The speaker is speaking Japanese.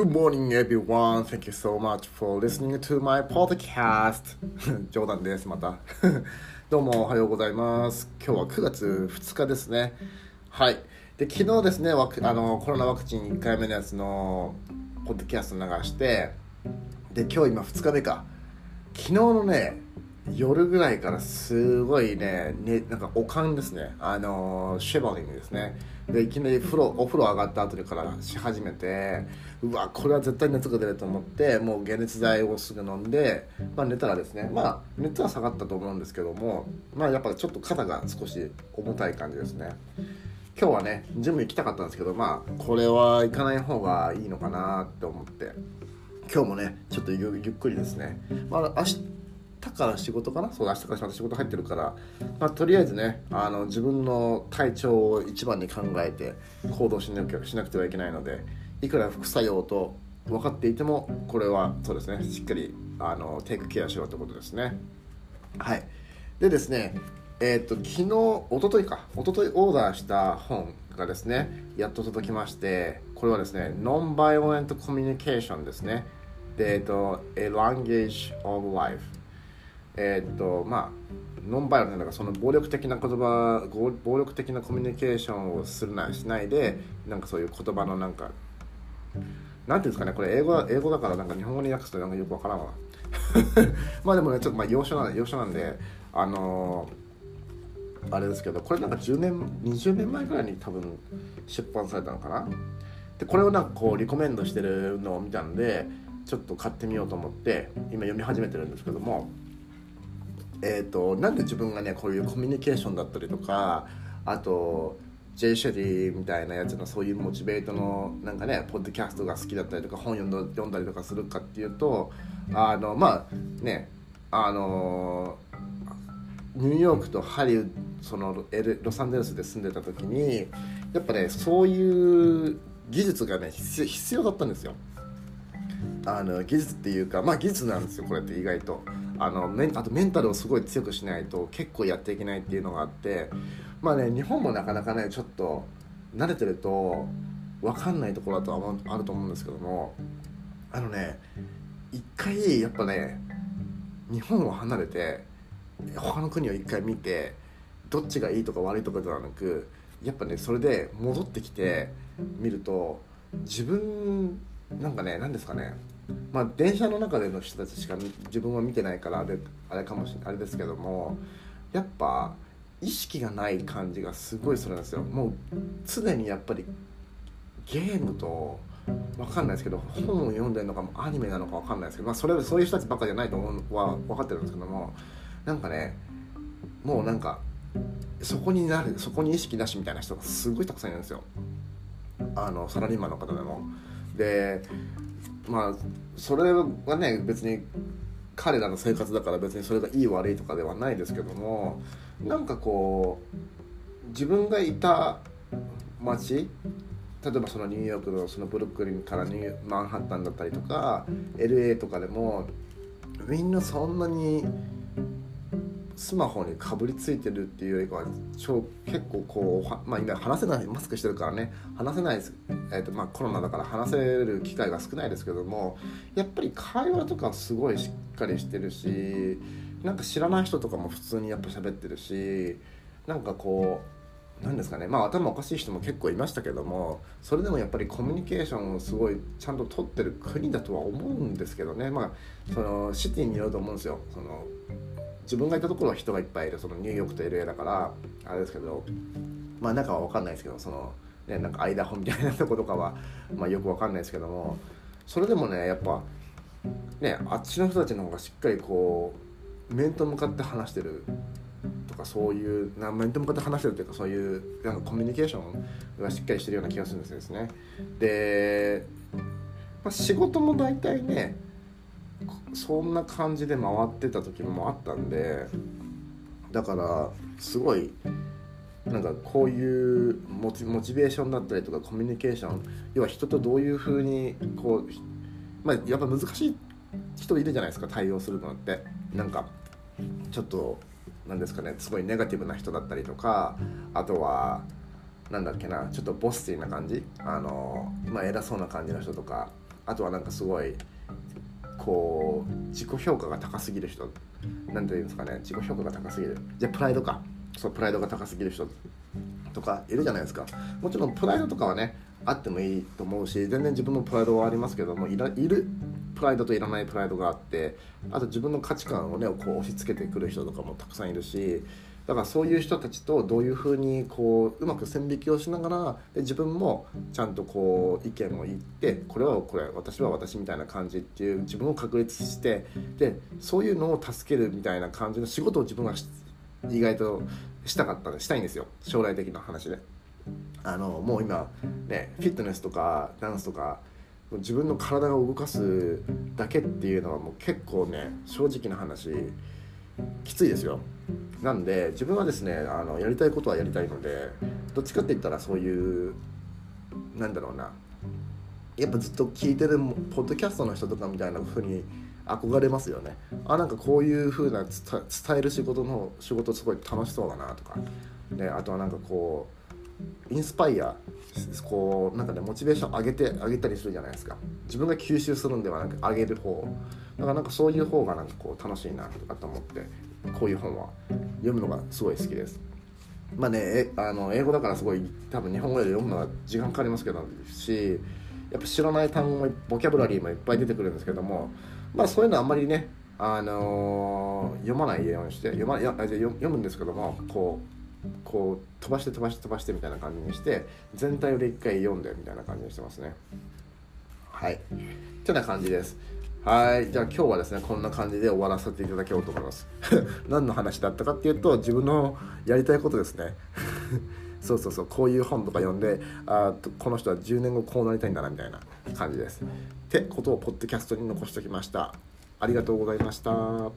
Good morning, everyone. Thank you so much for listening to my podcast. 冗談です、また。どうもおはようございます。今日は9月2日ですね。はい。で、昨日ですね、あのコロナワクチン1回目のやつのポッドキャスト流して、で、今日今2日目か。昨日のね、夜ぐらいからすごいねねなんかおかんですね。あのシェバリングですね。でいきなり風呂お風呂上がった後からし始めてうわこれは絶対熱が出ると思ってもう解熱剤をすぐ飲んで、まあ、寝たらですねまあ熱は下がったと思うんですけどもまあやっぱちょっと肩が少し重たい感じですね。今日はねジム行きたかったんですけどまあこれは行かない方がいいのかなって思って。今日もねちょっとゆっくりですね。まあ日から仕事かな？そう明日からまた仕事入ってるから、まあ、とりあえずねあの自分の体調を一番に考えて行動しなくしなくてはいけないのでいくら副作用と分かっていてもこれはそうですねしっかりあのテイクケアしようということですね。はい。でですねえーっと昨日一昨日か。一昨日オーダーした本がですねやっと届きましてこれはですねノンバイオレントコミュニケーションですね。でえっと A Language of Life えーっとまあノンバイオレントかその暴力的な言葉暴暴力的なコミュニケーションをするなしないでなんかそういう言葉のなんかなんていうんですかねこれ英語英語だからなんか日本語に訳すとなんかよくわからんわ。まあでもねちょっとまあ要所なんで要所なんであのーあれですけどこれなんか10年20年前ぐらいに多分出版されたのかな。でこれをなんかこうリコメンドしてるのを見たんでちょっと買ってみようと思って今読み始めてるんですけどもえー、となんで自分がねこういうコミュニケーションだったりとかあと J シェリーみたいなやつのそういうモチベートのなんかねポッドキャストが好きだったりとか本読んだ読んだりとかするかっていうとあのまあねあのニューヨークとハリウッドそのエルロサンゼルスで住んでた時にやっぱねそういう技術がね必要必要だったんですよ。あの技術っていうかまあ技術なんですよこれって意外とあのあとメンタルをすごい強くしないと結構やっていけないっていうのがあってまあね日本もなかなかねちょっと慣れてると分かんないところだとはあると思うんですけどもあのね一回やっぱね日本を離れて他の国を一回見てどっちがいいとか悪いとかではなくやっぱねそれで戻ってきて見ると自分なんかね何ですかねまあ電車の中での人たちしか自分は見てないからあれあれかもしれあれですけどもやっぱ意識がない感じがすごいするんですよ。もう常にやっぱりゲームと分かんないですけど本を読んでるのかもアニメなのか分かんないですけど、まあ、それそういう人たちばっかじゃないと思うは分かってるんですけどもなんかねもうなんかそこになるそこに意識なしみたいな人がすごいたくさんいるんですよ。あのサラリーマンの方でも。でまあそれはね別に彼らの生活だから別にそれがいい悪いとかではないですけどもなんかこう自分がいた街例えばそのニューヨークのそのブルックリンからニューマンハッタンだったりとか LA とかでもみんなそんなにスマホにかぶりついてるっていうよりかは超結構こうまあ今話せないマスクしてるからね話せないです、えーとまあ、コロナだから話せる機会が少ないですけどもやっぱり会話とかすごいしっかりしてるしなんか知らない人とかも普通にやっぱ喋ってるしなんかこうなんですかねまあ頭おかしい人も結構いましたけどもそれでもやっぱりコミュニケーションをすごいちゃんと取ってる国だとは思うんですけどね。まあそのシティによると思うんですよ。その自分がいたところは人がいっぱいいるそのニューヨークと LA だからあれですけどまあ中は分かんないですけどそのねなんかアイダホみたいなとことかは、まあ、よく分かんないですけどもそれでもねやっぱねあっちの人たちの方がしっかりこう面と向かって話してるとかそういうな面と向かって話してるというかそういうなんかコミュニケーションがしっかりしてるような気がするんですね。で、まあ、仕事も大体ねそんな感じで回ってた時もあったんでだからすごいなんかこういうモチベーションだったりとかコミュニケーション要は人とどういうふうにこうまあやっぱ難しい人いるじゃないですか対応するのって。なんかちょっとなんですかねすごいネガティブな人だったりとかあとはなんだっけなちょっとボスティーな感じあの、まあ、偉そうな感じの人とかあとはなんかすごいこう自己評価が高すぎる人。なんていうんですかね。自己評価が高すぎる。じゃプライドか。そうプライドが高すぎる人とかいるじゃないですか。もちろんプライドとかはねあってもいいと思うし全然自分のプライドはありますけどもいらいるプライドといらないプライドがあってあと自分の価値観をねこう押し付けてくる人とかもたくさんいるしだからそういう人たちとどういうふうにこううまく線引きをしながらで自分もちゃんとこう意見を言ってこれはこれ私は私みたいな感じっていう自分を確立してでそういうのを助けるみたいな感じの仕事を自分は意外としたかったしたいんですよ将来的な話で。あのもう今ねフィットネスとかダンスとか自分の体を動かすだけっていうのはもう結構ね正直な話きついですよ。なんで自分はですねあのやりたいことはやりたいのでどっちかって言ったらそういうなんだろうな。やっぱずっと聞いてるポッドキャストの人とかみたいな風に憧れますよね。あなんかこういう風な伝える仕事の仕事すごい楽しそうだなとか。であとはなんかこうインスパイアこうなんかねモチベーション上げて上げたりするじゃないですか。自分が吸収するんではなく上げる方。だからなんかそういう方がなんかこう楽しいなとかと思ってこういう本は。読むのがすごい好きです。まあねえあの英語だからすごい多分日本語で読むのは時間かかりますけどしやっぱ知らない単語もボキャブラリーもいっぱい出てくるんですけどもまあそういうのあんまりねあのー、読まないようにして読まや読むんですけどもこうこう飛ばして飛ばして飛ばしてみたいな感じにして全体をで一回読んでみたいな感じにしてますね。はい。ってな感じです。はい。じゃあ今日はですねこんな感じで終わらせていただけようと思います。何の話だったかっていうと自分のやりたいことですね。そうそうそう。こういう本とか読んであこの人は10年後こうなりたいんだなみたいな感じです。ってことをポッドキャストに残しておきました。ありがとうございました。